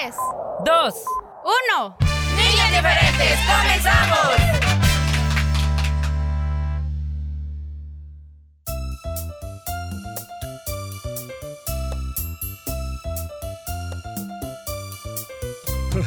tres, dos, uno. niños diferentes, comenzamos.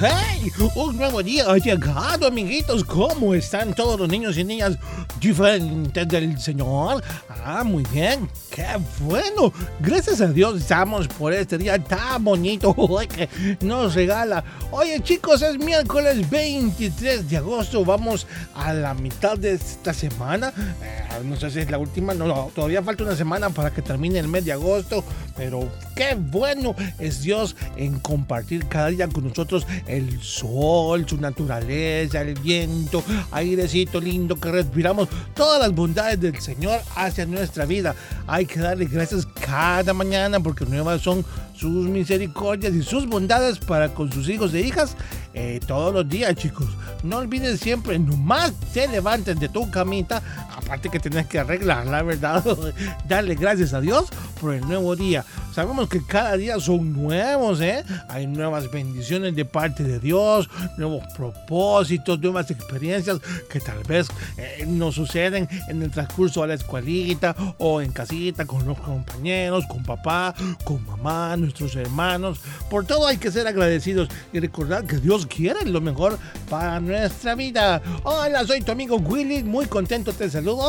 ¡Hey! Un nuevo día ha llegado, amiguitos. ¿Cómo están todos los niños y niñas diferentes del Señor? Ah, muy bien. ¡Qué bueno! Gracias a Dios estamos por este día tan bonito que nos regala. Oye, chicos, es miércoles 23 de agosto. Vamos a la mitad de esta semana. Eh, no sé si es la última. No, no, todavía falta una semana para que termine el mes de agosto. Pero qué bueno es Dios en compartir cada día con nosotros el sol, su naturaleza, el viento, airecito lindo que respiramos, todas las bondades del Señor hacia nuestra vida. Hay que darle gracias cada mañana porque nuevas son sus misericordias y sus bondades para con sus hijos e hijas eh, todos los días, chicos. No olviden siempre, nomás se levanten de tu camita, aparte que tienes que arreglarla, ¿verdad? Darle gracias a Dios por el nuevo día. Sabemos que cada día son nuevos, ¿eh? Hay nuevas bendiciones de parte de Dios, nuevos propósitos, nuevas experiencias que tal vez eh, nos suceden en el transcurso de la escuelita o en casita con los compañeros, con papá, con mamá, nuestros hermanos. Por todo hay que ser agradecidos y recordar que Dios quiere lo mejor para nuestra vida. Hola, soy tu amigo Willy, muy contento te saludo.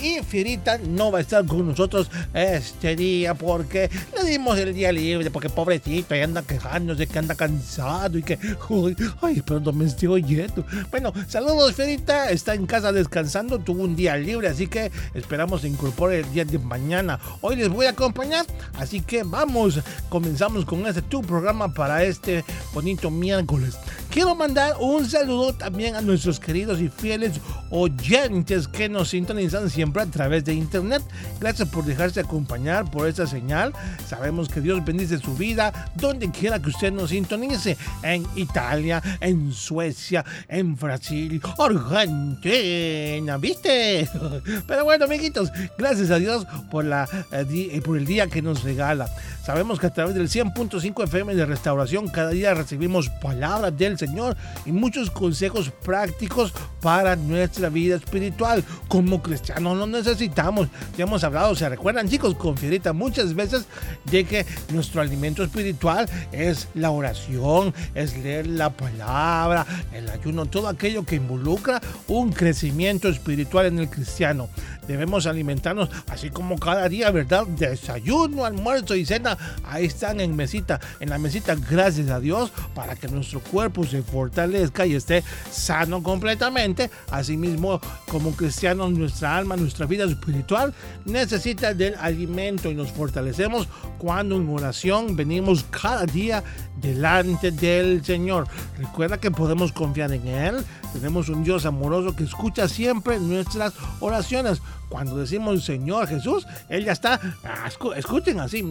Y Fierita no va a estar con nosotros este día porque le dimos el día libre, porque pobrecito, y anda quejándose que anda cansado y que. Uy, ay, pero no me estoy oyendo. Bueno, saludos, Fierita, está en casa descansando, tuvo un día libre, así que esperamos se incorpore el día de mañana. Hoy les voy a acompañar, así que vamos, comenzamos con este tu programa para este bonito miércoles. Quiero mandar un saludo también a nuestros queridos y fieles oyentes que nos sintonizan siempre a través de internet. Gracias por dejarse acompañar por esta señal. Sabemos que Dios bendice su vida donde quiera que usted nos sintonice. En Italia, en Suecia, en Brasil, Argentina, ¿viste? Pero bueno, amiguitos, gracias a Dios por, la, eh, eh, por el día que nos regala. Sabemos que a través del 100.5 FM de Restauración cada día recibimos palabras del Señor y muchos consejos prácticos para nuestra vida espiritual. Como cristianos lo necesitamos. Ya hemos hablado, se recuerdan chicos, con Fierita muchas veces de que nuestro alimento espiritual es la oración, es leer la palabra, el ayuno, todo aquello que involucra un crecimiento espiritual en el cristiano. Debemos alimentarnos así como cada día, ¿verdad? Desayuno, almuerzo y cena, ahí están en mesita, en la mesita, gracias a Dios, para que nuestro cuerpo se fortalezca y esté sano completamente. Asimismo, como cristianos, nuestra alma, nuestra vida espiritual necesita del alimento y nos fortalecemos cuando en oración venimos cada día delante del Señor. Recuerda que podemos confiar en Él. Tenemos un Dios amoroso que escucha siempre nuestras oraciones. Cuando decimos Señor Jesús, Él ya está, ah, escu- escuchen así,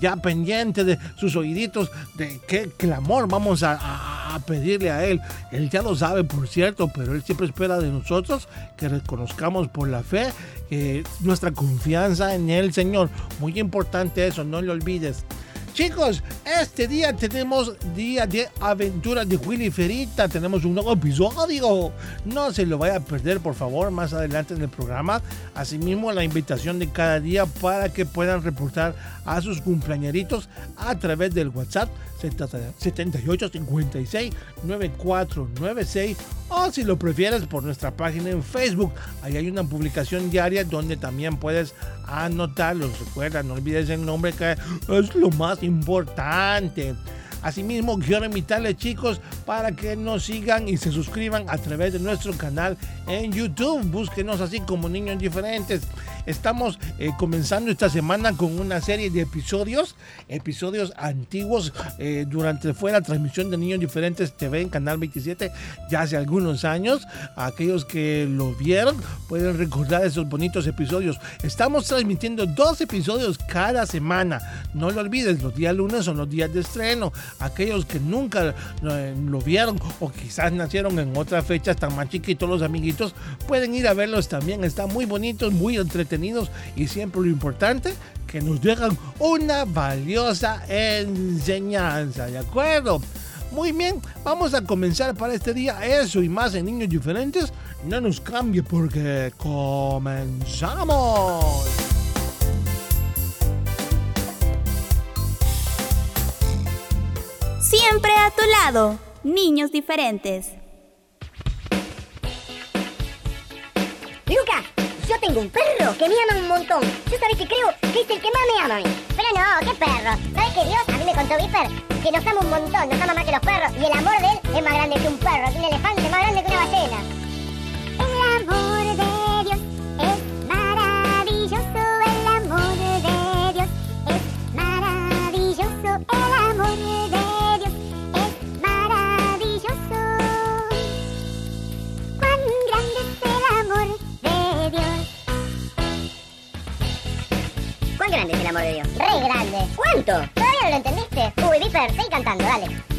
ya pendiente de sus oíditos, de qué clamor vamos a- a pedirle a Él. Él ya lo sabe, por cierto, pero Él siempre espera de nosotros que reconozcamos por la fe que nuestra confianza en el Señor. Muy importante eso, no lo olvides. Chicos, este día tenemos día de aventura de Willy Ferita. Tenemos un nuevo episodio. No se lo vaya a perder, por favor, más adelante en el programa. Asimismo, la invitación de cada día para que puedan reportar a sus cumpleañeritos a través del WhatsApp 7856 9496 o si lo prefieres por nuestra página en Facebook. Ahí hay una publicación diaria donde también puedes anotarlos. Recuerda, no olvides el nombre que es lo más importante. Asimismo, quiero invitarles chicos para que nos sigan y se suscriban a través de nuestro canal en YouTube. Búsquenos así como Niños Diferentes. Estamos eh, comenzando esta semana con una serie de episodios, episodios antiguos eh, durante fue la transmisión de Niños Diferentes TV en Canal 27 ya hace algunos años. Aquellos que lo vieron pueden recordar esos bonitos episodios. Estamos transmitiendo dos episodios cada semana. No lo olvides, los días lunes son los días de estreno. Aquellos que nunca eh, lo vieron o quizás nacieron en otra fecha, están más chiquitos los amiguitos, pueden ir a verlos también. Están muy bonitos, muy entretenidos y siempre lo importante, que nos dejan una valiosa enseñanza, ¿de acuerdo? Muy bien, vamos a comenzar para este día eso y más en Niños Diferentes. No nos cambie porque comenzamos. Siempre a tu lado, Niños Diferentes. Lucas, yo tengo un perro que me ama un montón. Yo sabes que creo que es el que más me ama a. Pero no, ¿qué perro? ¿Sabes que Dios? A mí me contó Viper que nos ama un montón, nos ama más que los perros. Y el amor de él es más grande que un perro, que un elefante, más grande que una ballena. Grande es amor de Dios? Re grande. ¿Cuánto? ¿Todavía no lo entendiste? Uy, Viper, seguí cantando, dale.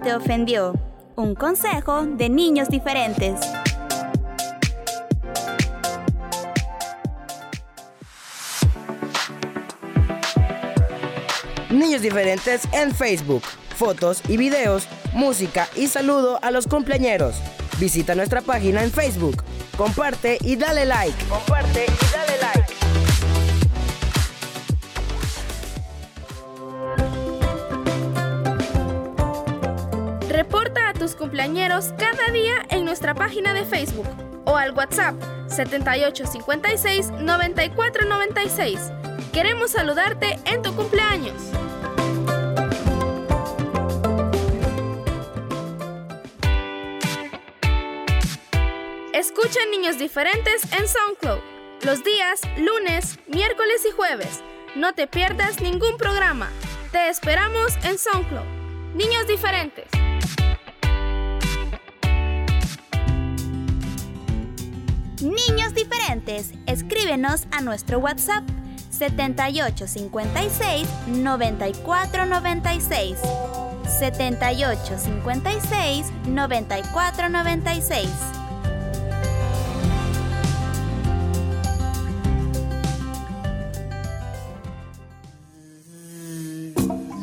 Te ofendió. Un consejo de niños diferentes. Niños diferentes en Facebook. Fotos y videos, música y saludo a los cumpleañeros. Visita nuestra página en Facebook. Comparte y dale like. Comparte y cumpleañeros cada día en nuestra página de Facebook o al WhatsApp 7856 9496. Queremos saludarte en tu cumpleaños. Escucha Niños Diferentes en SoundCloud los días lunes, miércoles y jueves. No te pierdas ningún programa. Te esperamos en SoundCloud. Niños Diferentes. Niños diferentes, escríbenos a nuestro WhatsApp 7856 9496. 7856 9496.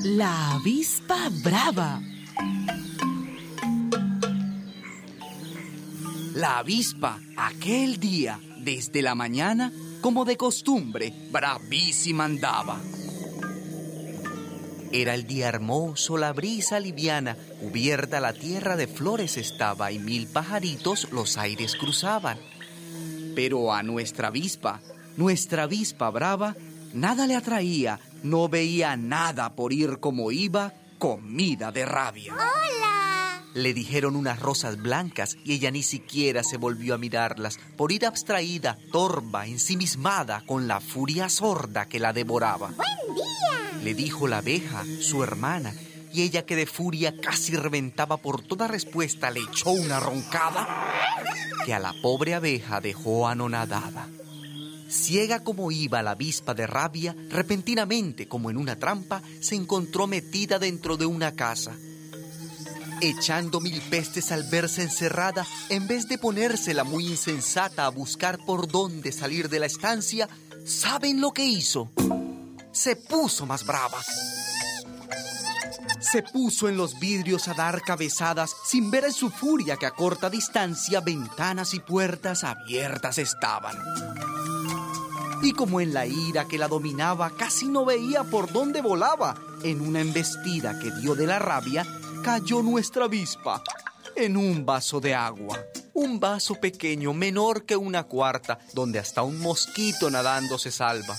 La avispa brava. La avispa, aquel día, desde la mañana, como de costumbre, bravísima andaba. Era el día hermoso, la brisa liviana, cubierta la tierra de flores estaba y mil pajaritos los aires cruzaban. Pero a nuestra avispa, nuestra avispa brava, nada le atraía, no veía nada por ir como iba, comida de rabia. ¡Hola! Le dijeron unas rosas blancas y ella ni siquiera se volvió a mirarlas por ir abstraída, torva, ensimismada con la furia sorda que la devoraba. ¡Buen día! Le dijo la abeja, su hermana, y ella que de furia casi reventaba por toda respuesta le echó una roncada que a la pobre abeja dejó anonadada. Ciega como iba la avispa de rabia, repentinamente, como en una trampa, se encontró metida dentro de una casa. Echando mil pestes al verse encerrada, en vez de ponérsela muy insensata a buscar por dónde salir de la estancia, ¿saben lo que hizo? Se puso más brava. Se puso en los vidrios a dar cabezadas sin ver en su furia que a corta distancia ventanas y puertas abiertas estaban y como en la ira que la dominaba casi no veía por dónde volaba, en una embestida que dio de la rabia, cayó nuestra avispa en un vaso de agua. Un vaso pequeño, menor que una cuarta, donde hasta un mosquito nadando se salva.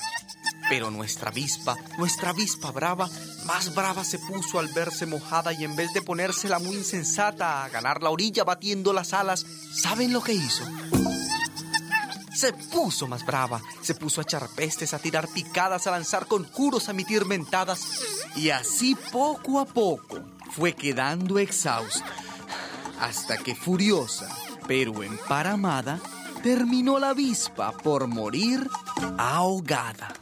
Pero nuestra avispa, nuestra avispa brava, más brava se puso al verse mojada y en vez de ponérsela muy insensata a ganar la orilla batiendo las alas, ¿saben lo que hizo? se puso más brava, se puso a echar pestes, a tirar picadas, a lanzar conjuros, a emitir mentadas, y así poco a poco fue quedando exhausta, hasta que furiosa, pero emparamada, terminó la avispa por morir ahogada.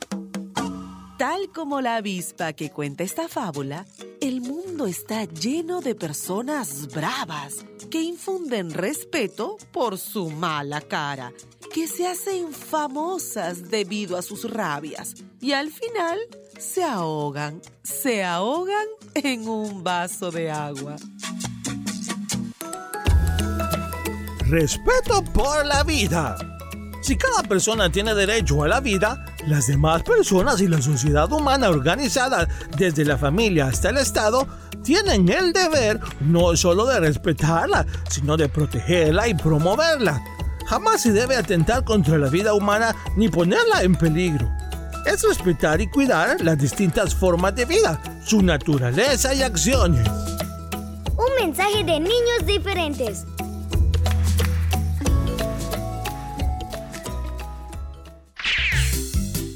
Tal como la avispa que cuenta esta fábula, el mundo está lleno de personas bravas que infunden respeto por su mala cara que se hacen famosas debido a sus rabias y al final se ahogan, se ahogan en un vaso de agua. Respeto por la vida. Si cada persona tiene derecho a la vida, las demás personas y la sociedad humana organizada, desde la familia hasta el Estado, tienen el deber no solo de respetarla, sino de protegerla y promoverla jamás se debe atentar contra la vida humana ni ponerla en peligro. Es respetar y cuidar las distintas formas de vida, su naturaleza y acciones. Un mensaje de niños diferentes.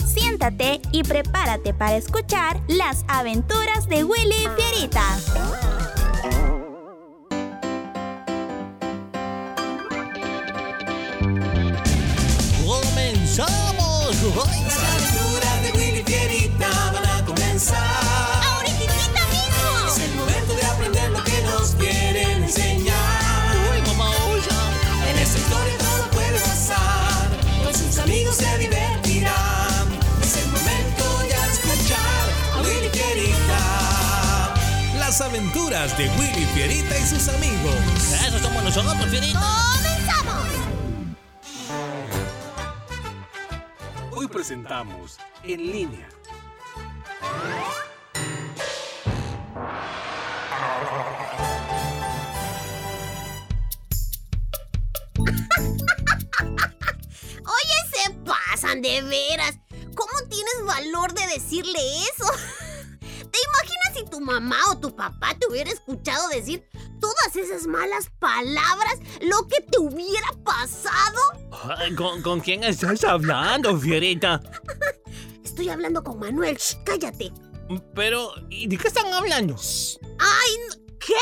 Siéntate y prepárate para escuchar las aventuras de Willy Fierita. Las aventuras de Willy Fierita van a comenzar. ¡Ahorita mismo! Es el momento de aprender lo que nos quieren enseñar. En esta historia todo puede pasar. Con sus amigos se divertirán. Es el momento de escuchar a Willy Fierita. Las aventuras de Willy Fierita y sus amigos. Eso somos nosotros, Fierita. ¡Comenzamos! presentamos En línea. Oye, se pasan de veras. ¿Cómo tienes valor de decirle eso? ¿Te imaginas si tu mamá hubiera escuchado decir todas esas malas palabras? ¿Lo que te hubiera pasado? ¿Con, con quién estás hablando, Fierita? Estoy hablando con Manuel. Shh, cállate. Pero, ¿y de qué están hablando? ¡Ay! ¿Qué?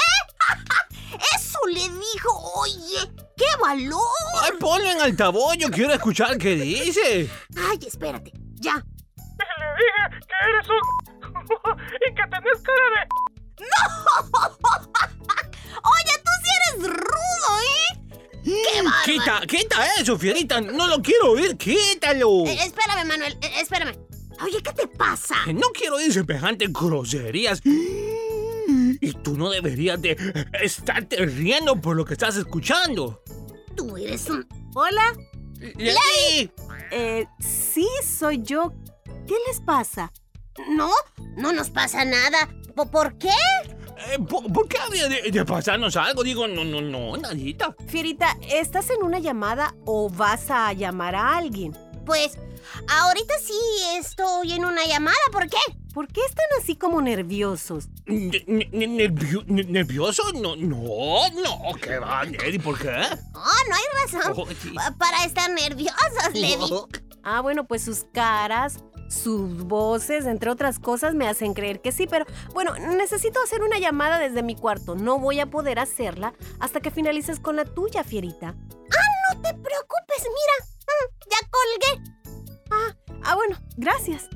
Eso le dijo. Oye, ¡qué valor! Ay, ponlo en altavoz, yo quiero escuchar qué dice. Ay, espérate. Ya. Le dije que eres un... y que tenés cara de... Oye, tú sí eres rudo, ¿eh? ¡Qué bárbaro! Quita, quita eso, Fierita. No lo quiero oír, quítalo. Eh, espérame, Manuel, eh, espérame. Oye, ¿qué te pasa? Que no quiero oír semejantes groserías. Y tú no deberías de estarte riendo por lo que estás escuchando. Tú eres un... Hola. ¡Lady! Eh, sí, soy yo. ¿Qué les pasa? No, no nos pasa nada. ¿Po- ¿Por qué? Eh, ¿por, por qué habría de, de pasarnos algo? Digo, no, no, no, nadita. Fierita, ¿estás en una llamada o vas a llamar a alguien? Pues, ahorita sí estoy en una llamada. ¿Por qué? ¿Por qué están así como nerviosos? Ne- ne- ne- nervio- ne- ¿Nervioso? No, no, no. ¿Qué va, Lady? ¿Por qué? Oh, no hay razón Oh, para estar nerviosos, Lady. Ah, bueno, pues sus caras, sus voces, entre otras cosas, me hacen creer que sí, pero bueno, necesito hacer una llamada desde mi cuarto. No voy a poder hacerla hasta que finalices con la tuya, Fierita. Ah, no te preocupes, mira. Mm, ya colgué. Ah, ah, bueno, gracias.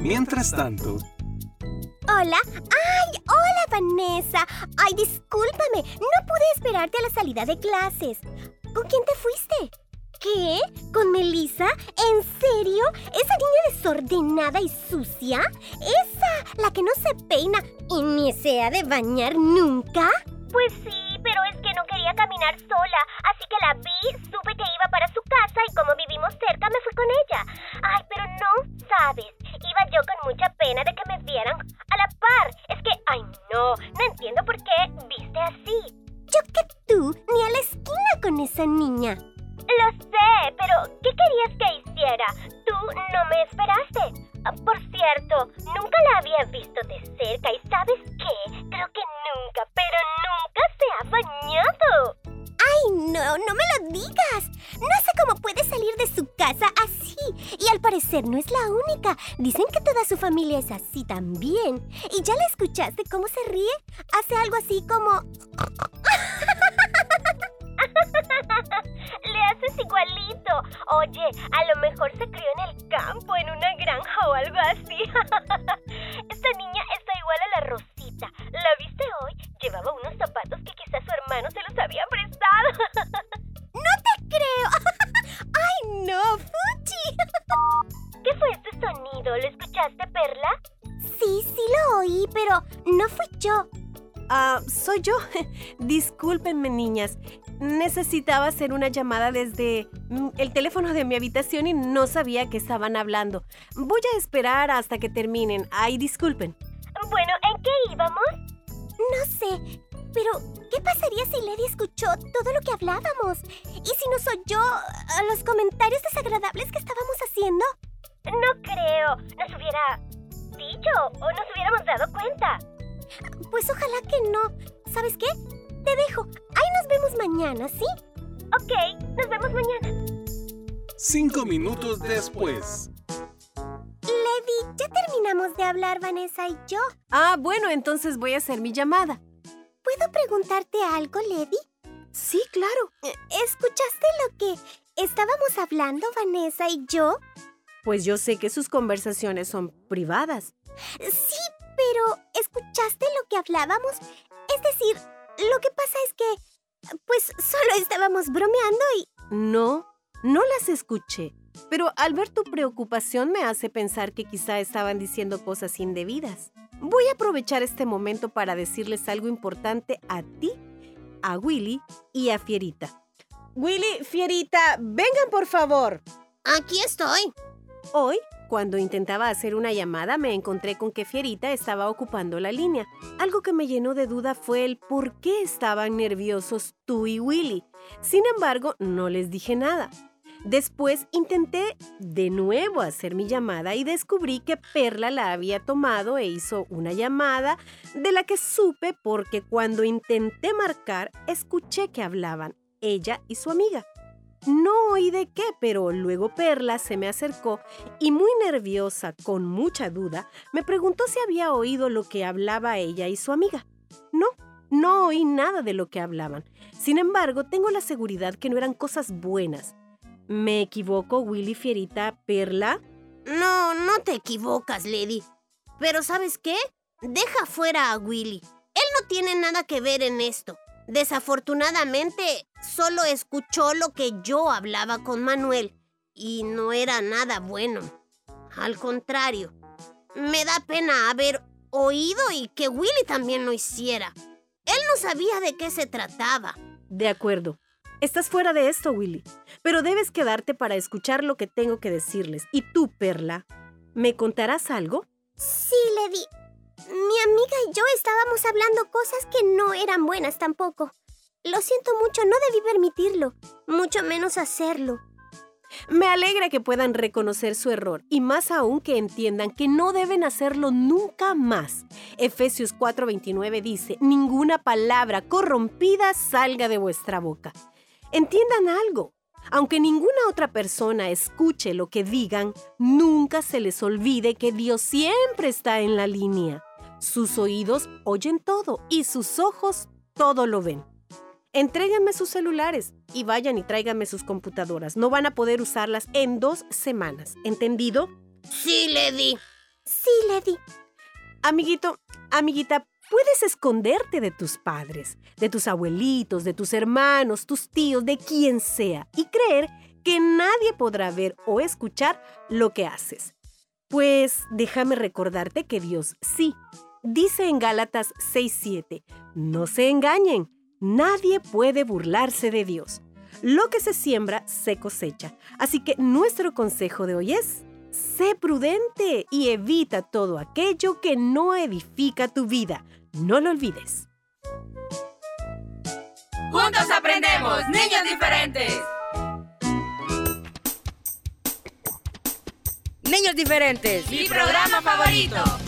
Mientras tanto, Hola. Ay, hola Vanessa. Ay, discúlpame. No pude esperarte a la salida de clases. ¿Con quién te fuiste? ¿Qué? ¿Con Melissa? ¿En serio? ¿Esa niña desordenada y sucia? ¿Esa? ¿La que no se peina y ni se ha de bañar nunca? Pues sí, pero es que no quería caminar sola, así que la vi, supe que iba para su casa y como vivimos cerca me fui con ella. Ay, pero no, sabes, iba yo con mucha pena de que me vieran a la par. Es que, ay no, no entiendo por qué viste así. Yo que tú, ni a la esquina con esa niña. Lo sé, pero ¿qué querías que hiciera? Tú no me esperaste. Ah, Por cierto, nunca la había visto de cerca y ¿sabes qué? Creo que nunca, pero nunca se ha bañado. ¡Ay, no! ¡No me lo digas! No sé cómo puede salir de su casa así. Y al parecer no es la única. Dicen que toda su familia es así también. ¿Y ya la escuchaste cómo se ríe? Hace algo así como... Le haces igualito. Oye, a lo mejor se crió en el campo, en una granja o algo así. Esta niña está igual a la Rosita. ¿La viste hoy? Llevaba unos zapatos que quizás su hermano se los había prestado. ¡No te creo! ¡Ay, no, Fuchi! ¿Qué fue este sonido? ¿Lo escuchaste, Perla? Sí, sí lo oí, pero no fui yo. Ah, soy yo. Discúlpenme, niñas. Necesitaba hacer una llamada desde mm, el teléfono de mi habitación y no sabía que estaban hablando. Voy a esperar hasta que terminen. Ay, disculpen. Bueno, ¿en qué íbamos? No sé, pero ¿qué pasaría si Lady escuchó todo lo que hablábamos? ¿Y si nos oyó a los comentarios desagradables que estábamos haciendo? No creo. Nos hubiera dicho o nos hubiéramos dado cuenta. Pues ojalá que no. ¿Sabes qué? Te dejo. Ahí nos vemos mañana, ¿sí? Ok, nos vemos mañana. cinco minutos después. Lady, ya terminamos de hablar Vanessa y yo. Ah, bueno, entonces voy a hacer mi llamada. ¿Puedo preguntarte algo, Lady? Sí, claro. Eh, ¿Escuchaste lo que estábamos hablando Vanessa y yo? Pues yo sé que sus conversaciones son privadas. Sí, pero ¿escuchaste lo que hablábamos? Es decir, lo que pasa es que, pues solo estábamos bromeando y... No, no las escuché. Pero al ver tu preocupación me hace pensar que quizá estaban diciendo cosas indebidas. Voy a aprovechar este momento para decirles algo importante a ti, a Willy y a Fierita. Willy, Fierita, vengan por favor. Aquí estoy. Hoy, cuando intentaba hacer una llamada, me encontré con que Fierita estaba ocupando la línea. Algo que me llenó de duda fue el por qué estaban nerviosos tú y Willy. Sin embargo, no les dije nada. Después intenté de nuevo hacer mi llamada y descubrí que Perla la había tomado e hizo una llamada de la que supe porque cuando intenté marcar escuché que hablaban ella y su amiga. No oí de qué, pero luego Perla se me acercó y muy nerviosa, con mucha duda, me preguntó si había oído lo que hablaba ella y su amiga. No, no oí nada de lo que hablaban. Sin embargo, tengo la seguridad que no eran cosas buenas. ¿Me equivoco, Willy Fierita Perla? No, no te equivocas, Lady. Pero ¿sabes qué? Deja fuera a Willy. Él no tiene nada que ver en esto. Desafortunadamente, solo escuchó lo que yo hablaba con Manuel y no era nada bueno. Al contrario, me da pena haber oído y que Willy también lo hiciera. Él no sabía de qué se trataba. De acuerdo. Estás fuera de esto, Willy. Pero debes quedarte para escuchar lo que tengo que decirles. ¿Y tú, Perla? ¿Me contarás algo? Sí, Lady. Mi amiga y yo estábamos hablando cosas que no eran buenas tampoco. Lo siento mucho, no debí permitirlo, mucho menos hacerlo. Me alegra que puedan reconocer su error y más aún que entiendan que no deben hacerlo nunca más. Efesios 4:29 dice, ninguna palabra corrompida salga de vuestra boca. Entiendan algo. Aunque ninguna otra persona escuche lo que digan, nunca se les olvide que Dios siempre está en la línea. Sus oídos oyen todo y sus ojos todo lo ven. Entréguenme sus celulares y vayan y tráiganme sus computadoras. No van a poder usarlas en dos semanas. ¿Entendido? Sí, Lady. Sí, Lady. Amiguito, amiguita, puedes esconderte de tus padres, de tus abuelitos, de tus hermanos, tus tíos, de quien sea, y creer que nadie podrá ver o escuchar lo que haces. Pues déjame recordarte que Dios sí Dice en Gálatas 6:7, no se engañen, nadie puede burlarse de Dios. Lo que se siembra se cosecha. Así que nuestro consejo de hoy es, sé prudente y evita todo aquello que no edifica tu vida. No lo olvides. Juntos aprendemos, niños diferentes. Niños diferentes. Mi programa favorito.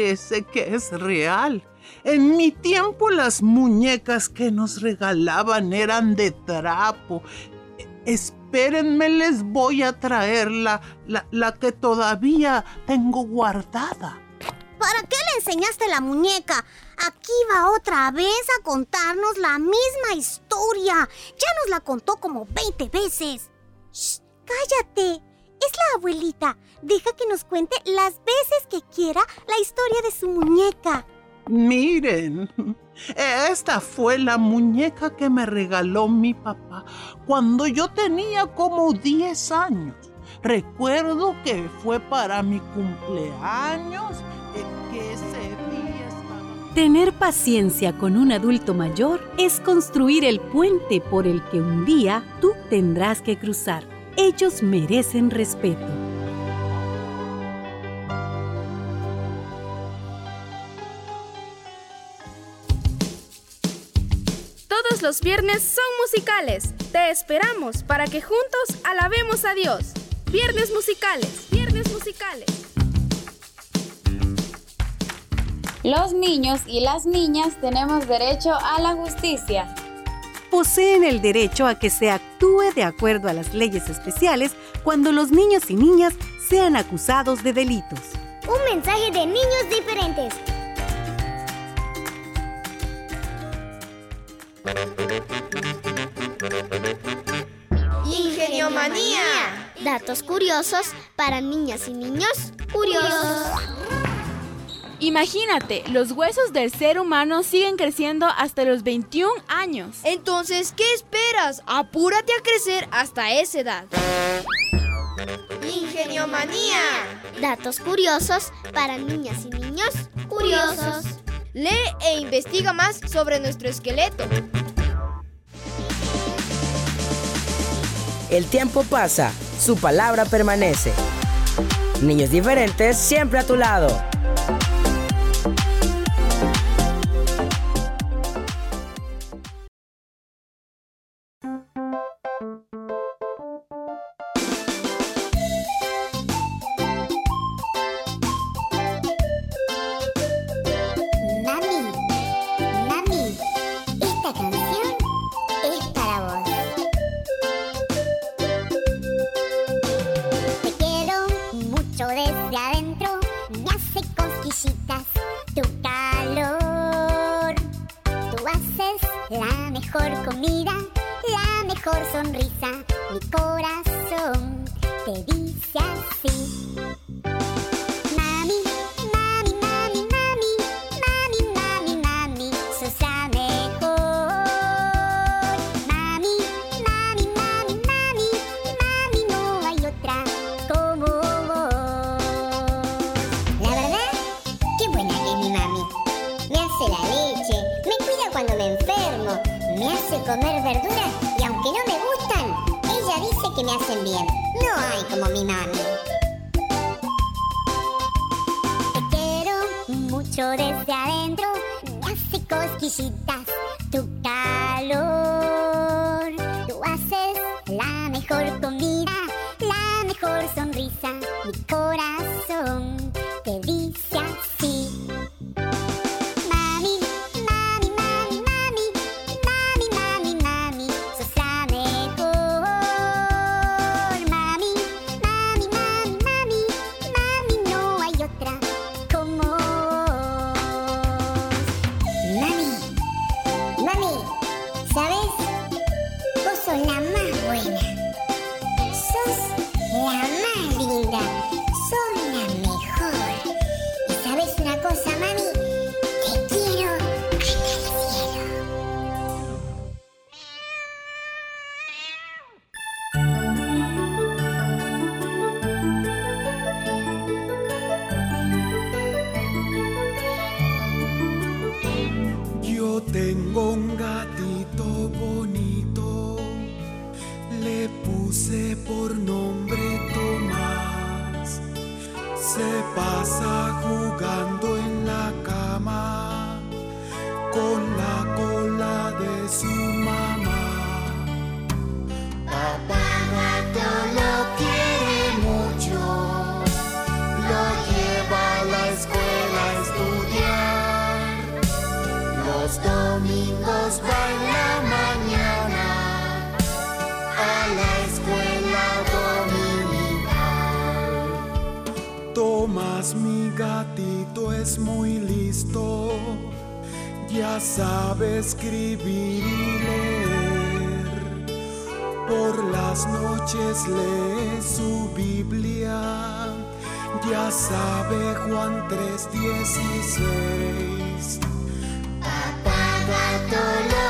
Parece que es real. En mi tiempo las muñecas que nos regalaban eran de trapo. Espérenme, les voy a traer la, la, la que todavía tengo guardada. ¿Para qué le enseñaste la muñeca? Aquí va otra vez a contarnos la misma historia. Ya nos la contó como 20 veces. Shh, cállate. Es la abuelita. Deja que nos cuente las veces que quiera la historia de su muñeca. Miren, esta fue la muñeca que me regaló mi papá cuando yo tenía como 10 años. Recuerdo que fue para mi cumpleaños, que ese día estaba... Tener paciencia con un adulto mayor es construir el puente por el que un día tú tendrás que cruzar. Ellos merecen respeto. Todos los viernes son musicales. Te esperamos para que juntos alabemos a Dios. Viernes musicales, viernes musicales. Los niños y las niñas tenemos derecho a la justicia. Poseen el derecho a que se actúe de acuerdo a las leyes especiales cuando los niños y niñas sean acusados de delitos. Un mensaje de niños diferentes. Ingeniomanía. Datos curiosos para niñas y niños curiosos. Imagínate, los huesos del ser humano siguen creciendo hasta los 21 años. Entonces, ¿qué esperas? Apúrate a crecer hasta esa edad. Ingeniomanía. Datos curiosos para niñas y niños curiosos. Lee e investiga más sobre nuestro esqueleto. El tiempo pasa, su palabra permanece. Niños diferentes siempre a tu lado. Corazón te dice she Mi gatito es muy listo, ya sabe escribir y leer. Por las noches lee su Biblia, ya sabe Juan 3:16. Papá gato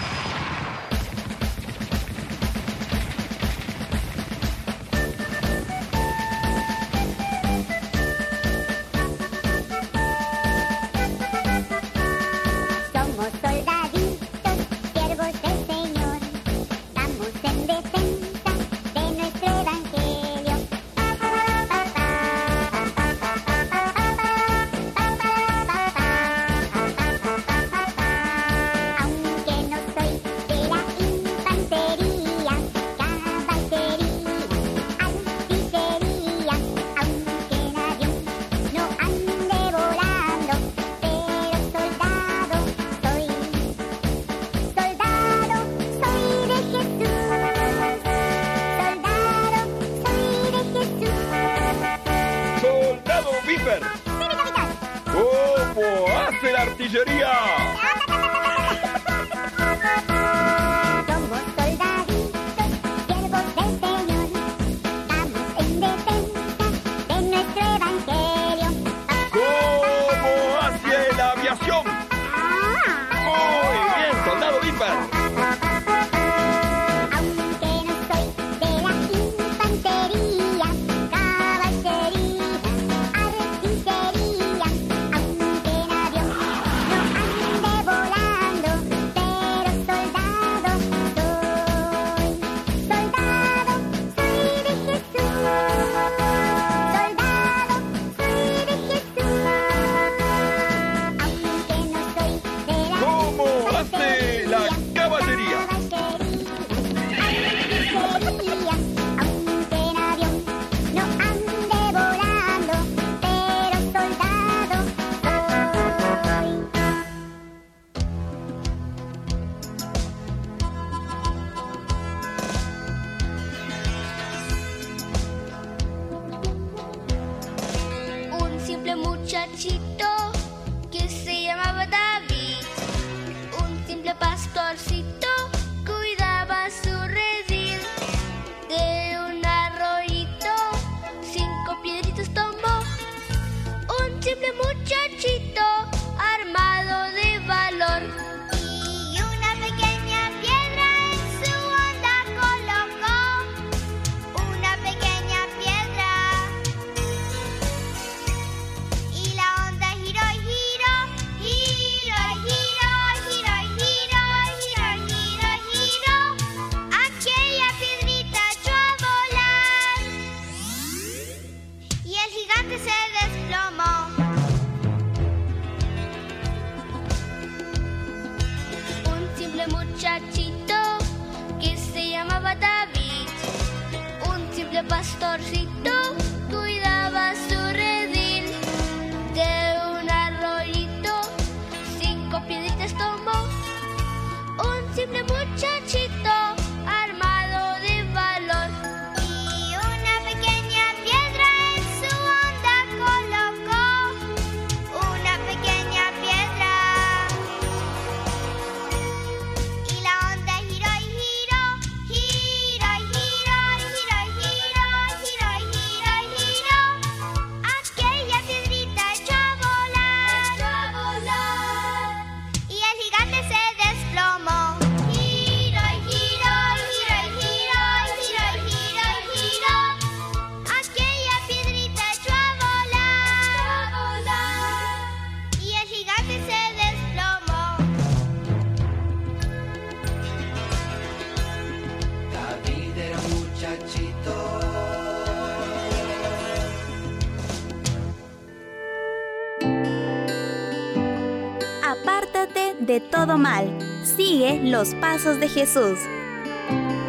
De todo mal. Sigue los pasos de Jesús.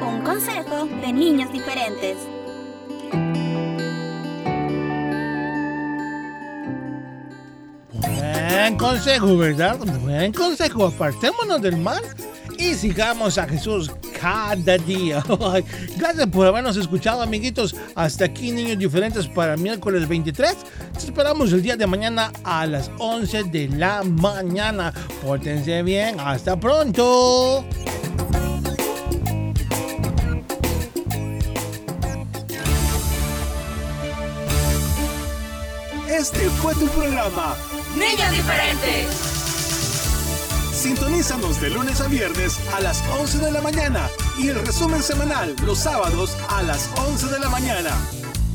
Un consejo de niños diferentes. Buen consejo, ¿verdad? Buen consejo. Apartémonos del mal y sigamos a Jesús cada día. Gracias por habernos escuchado, amiguitos. Hasta aquí, niños diferentes, para miércoles 23. Te esperamos el día de mañana a las 11 de la mañana. Pórtense bien. Hasta pronto. Este fue tu programa. Niños diferentes. Sintonízanos de lunes a viernes a las 11 de la mañana y el resumen semanal los sábados a las 11 de la mañana.